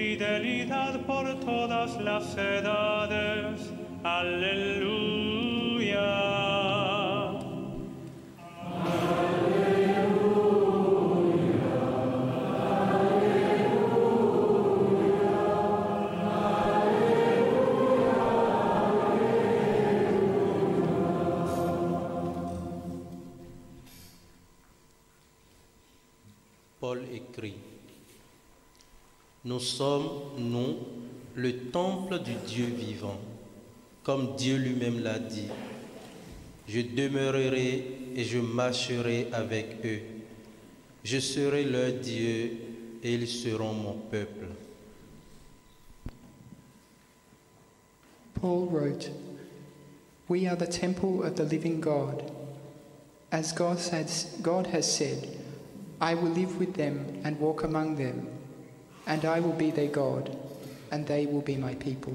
Fidelidad por todas las edades. Aleluya. Paul Nous sommes, nous, le temple du Dieu vivant, comme Dieu lui-même l'a dit. Je demeurerai et je marcherai avec eux. Je serai leur Dieu et ils seront mon peuple. Paul wrote, We are the temple of the living God. As God God has said, I will live with them and walk among them, And I will be their God, and they will be my people.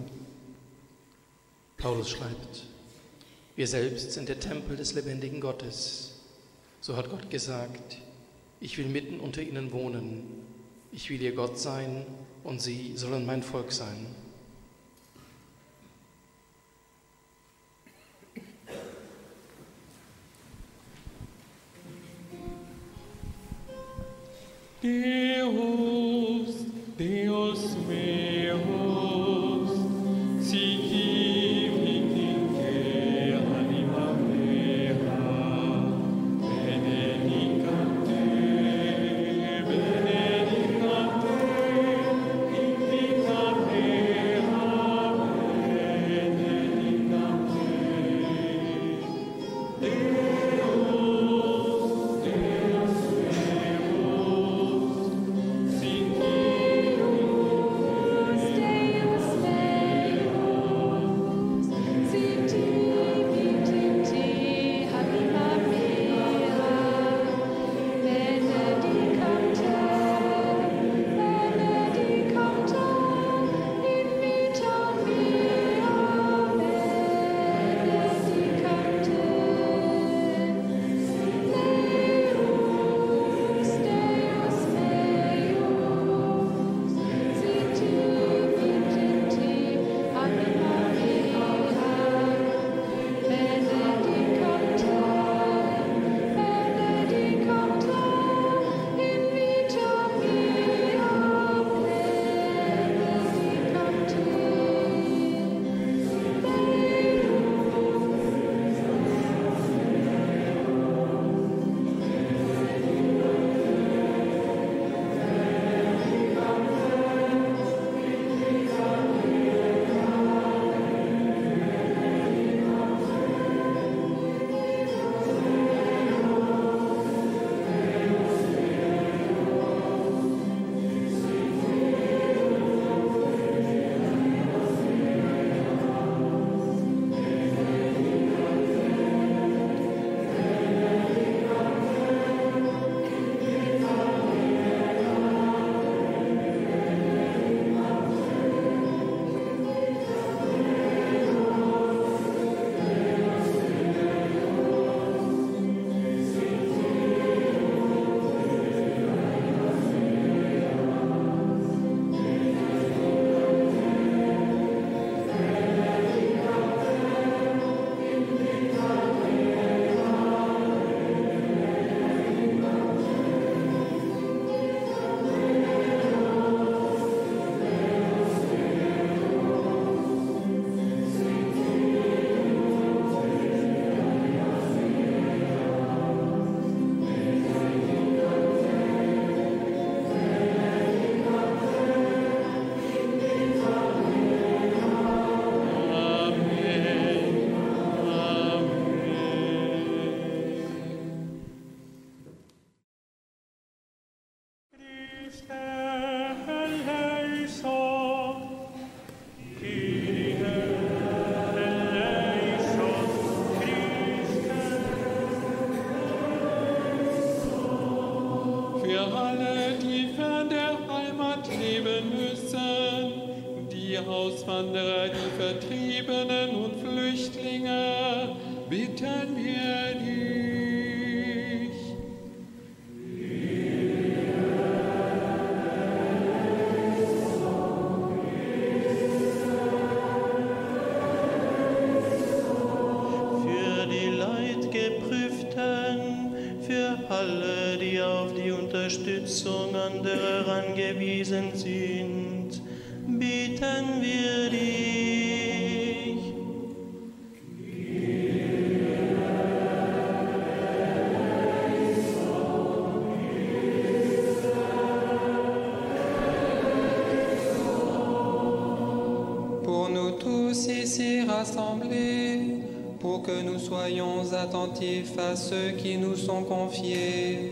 Paulus schreibt, wir selbst sind der Tempel des lebendigen Gottes. So hat Gott gesagt, ich will mitten unter ihnen wohnen, ich will ihr Gott sein und sie sollen mein Volk sein. Die Sind, pour nous tous ici rassemblés, pour que nous soyons attentifs à ceux qui nous sont confiés.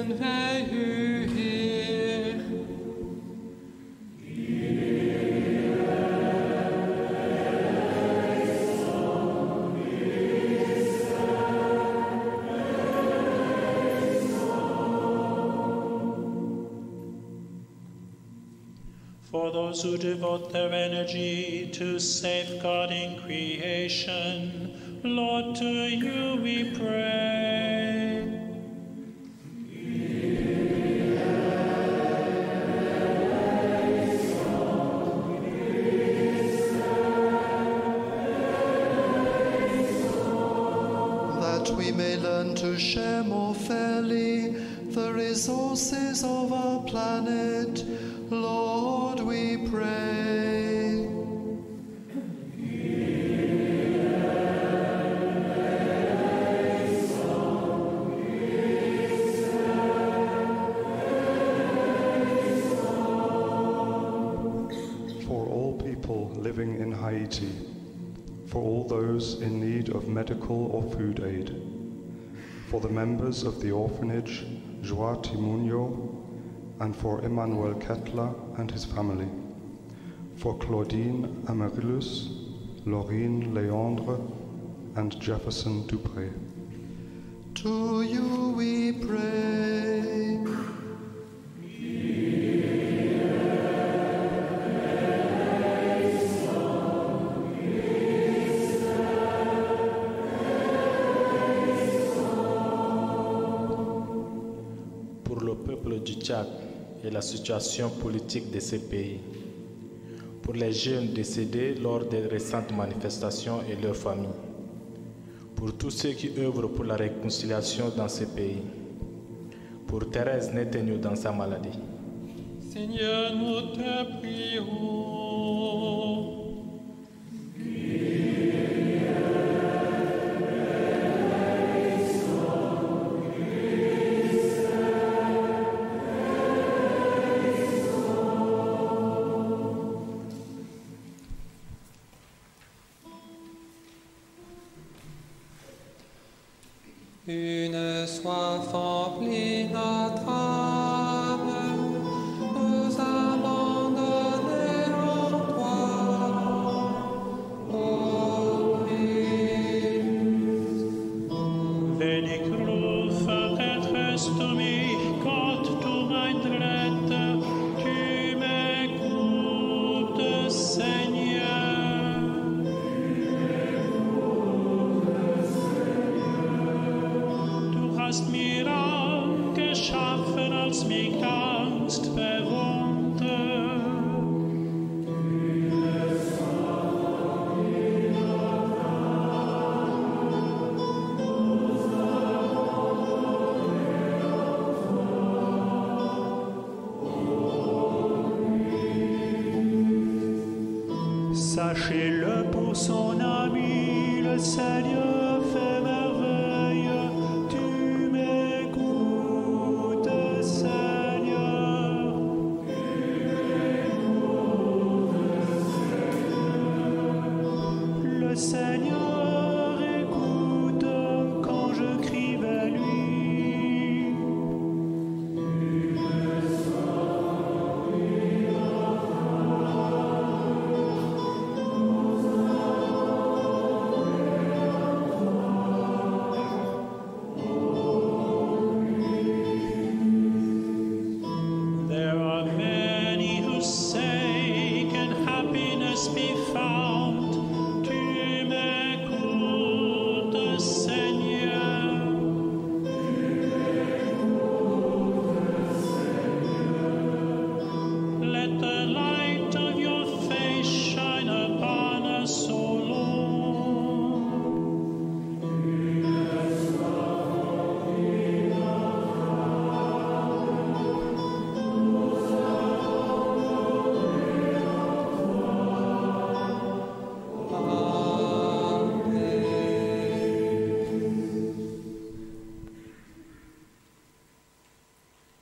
For those who devote their energy to safeguarding creation, Lord, to you we pray. Share more fairly the resources of our planet. For the members of the orphanage Joa Timunyo, and for Emmanuel Kettler and his family, for Claudine Amaryllis, Laurine Leandre, and Jefferson Dupré. To you we pray. Et la situation politique de ce pays, pour les jeunes décédés lors des récentes manifestations et leurs familles, pour tous ceux qui œuvrent pour la réconciliation dans ce pays, pour Thérèse Netanyahu dans sa maladie. Seigneur, nous te prions.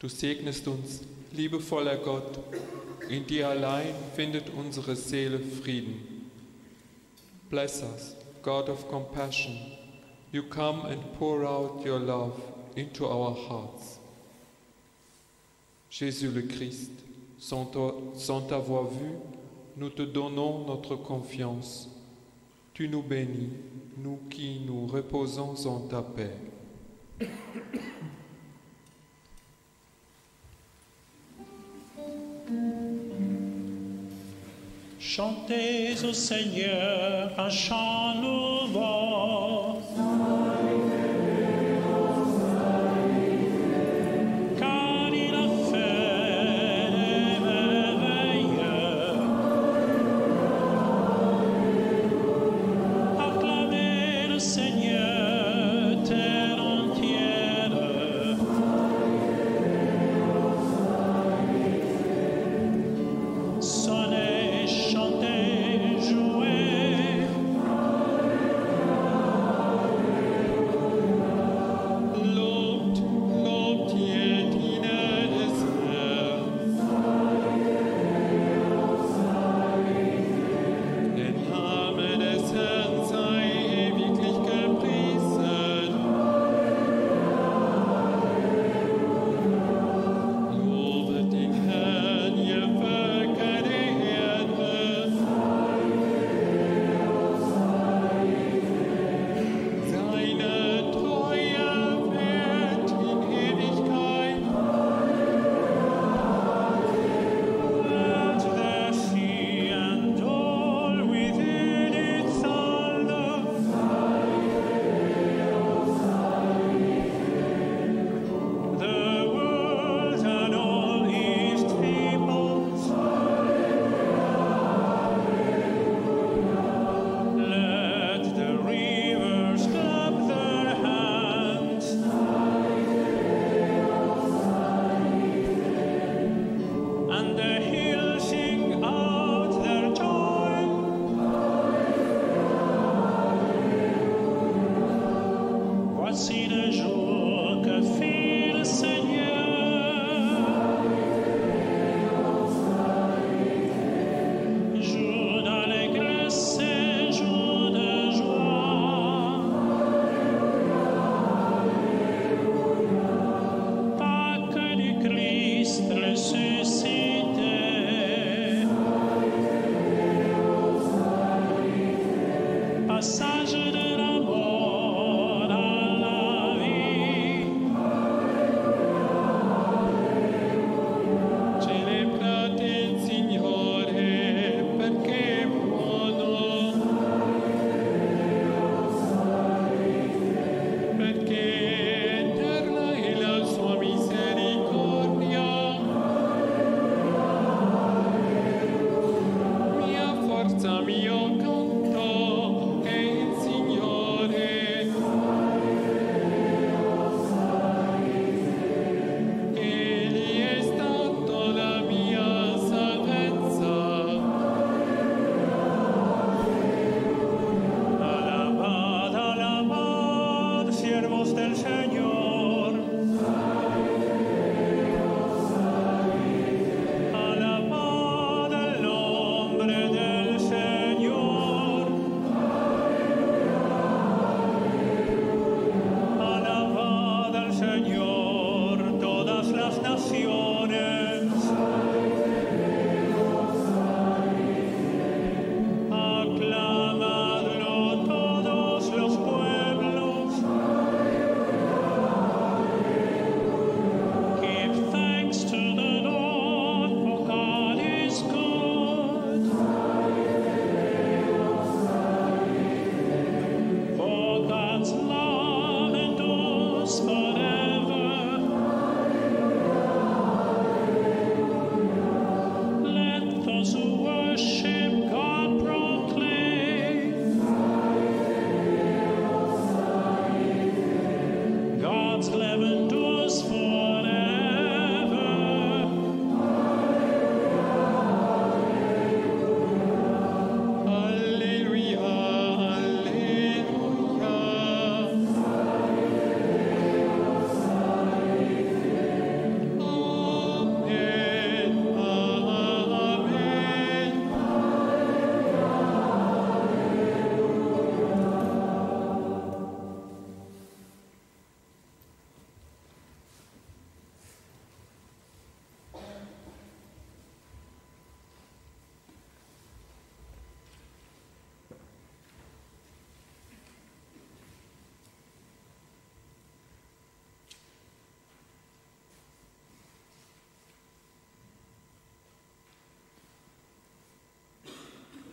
Du segnest uns, liebevoller Gott, in dir allein findet unsere Seele Frieden. Bless us, God of compassion. You come and pour out your love into our hearts. Jésus le Christ, sans, sans t'avoir vu, nous te donnons notre confiance. Tu nous bénis, nous qui nous reposons en ta paix. Chantez au Seigneur un chant nouveau.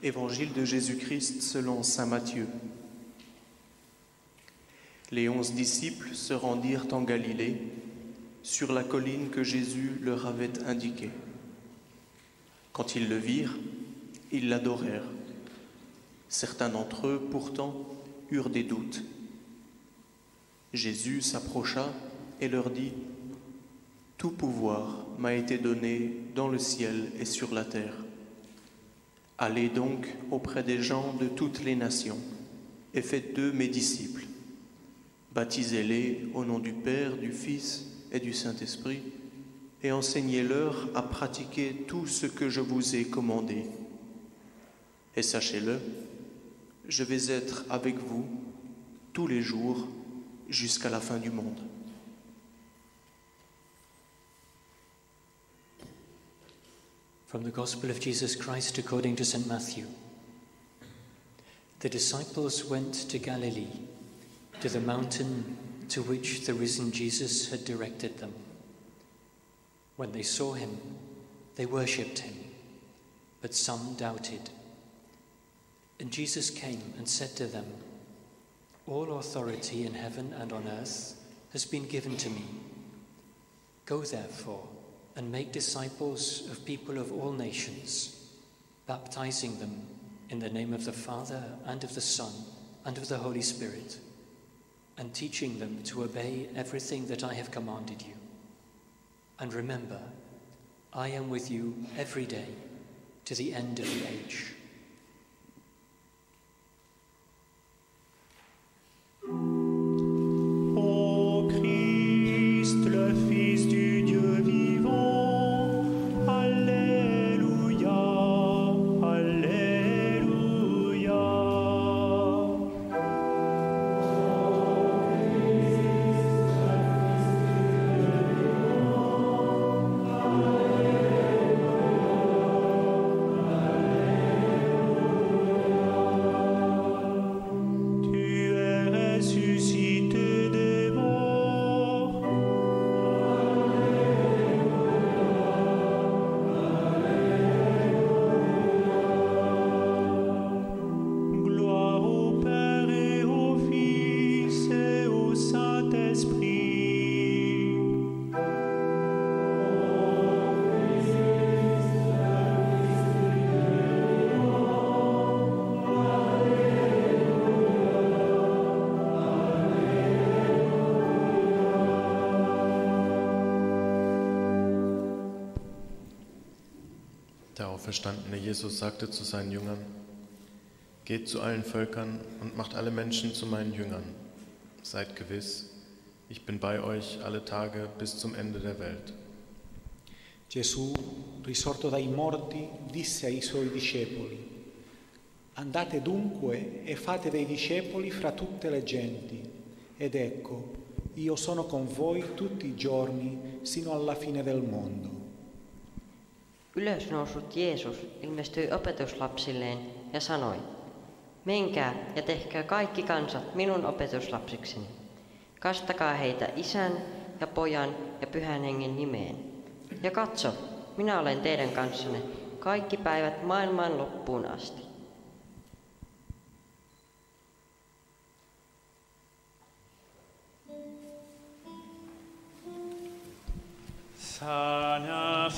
Évangile de Jésus-Christ selon Saint Matthieu. Les onze disciples se rendirent en Galilée, sur la colline que Jésus leur avait indiquée. Quand ils le virent, ils l'adorèrent. Certains d'entre eux, pourtant, eurent des doutes. Jésus s'approcha et leur dit, Tout pouvoir m'a été donné dans le ciel et sur la terre. Allez donc auprès des gens de toutes les nations et faites d'eux mes disciples. Baptisez-les au nom du Père, du Fils et du Saint-Esprit et enseignez-leur à pratiquer tout ce que je vous ai commandé. Et sachez-le, je vais être avec vous tous les jours jusqu'à la fin du monde. From the Gospel of Jesus Christ according to St. Matthew. The disciples went to Galilee, to the mountain to which the risen Jesus had directed them. When they saw him, they worshipped him, but some doubted. And Jesus came and said to them, All authority in heaven and on earth has been given to me. Go therefore and make disciples of people of all nations, baptizing them in the name of the Father and of the Son and of the Holy Spirit, and teaching them to obey everything that I have commanded you. And remember, I am with you every day to the end of the age. Auferstandene Jesus sagte zu seinen Jüngern, Geht zu allen Völkern und macht alle Menschen zu meinen Jüngern. Seid gewiss, ich bin bei euch alle Tage bis zum Ende der Welt. Gesù, risorto dai morti, disse ai suoi discepoli, Andate dunque e fate dei discepoli fra tutte le genti, ed ecco, io sono con voi tutti i giorni sino alla fine del mondo. Ylösnoussut Jeesus ilmestyi opetuslapsilleen ja sanoi, Menkää ja tehkää kaikki kansat minun opetuslapsikseni. Kastakaa heitä isän ja pojan ja pyhän hengen nimeen. Ja katso, minä olen teidän kanssanne kaikki päivät maailman loppuun asti. Sana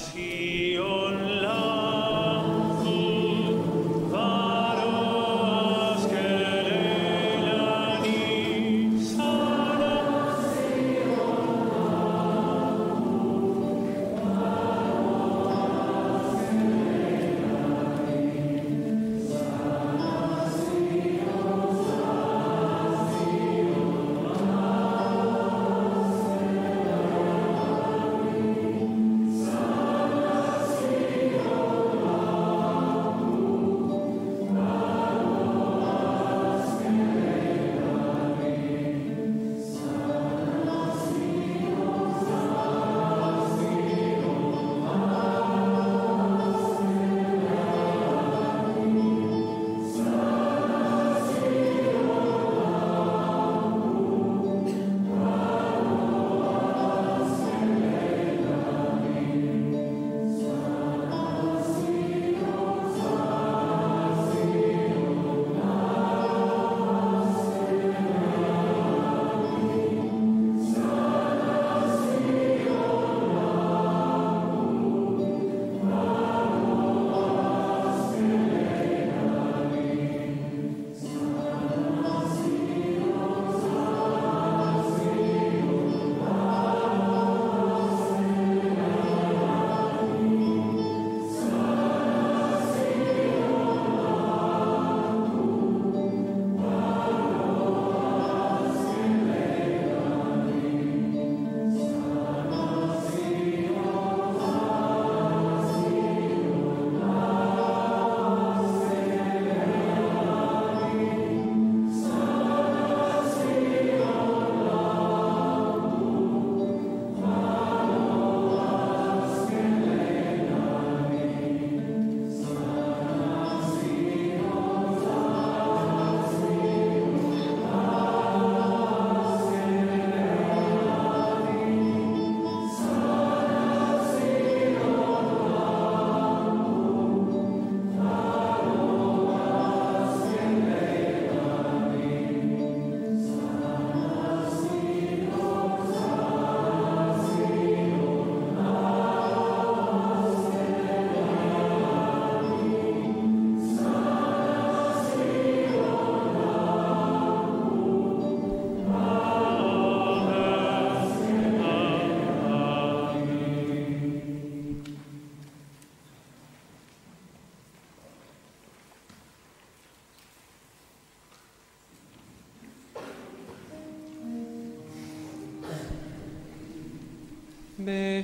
May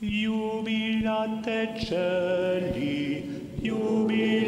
Jubilate celi, jubilate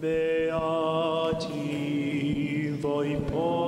Beati voi pomi,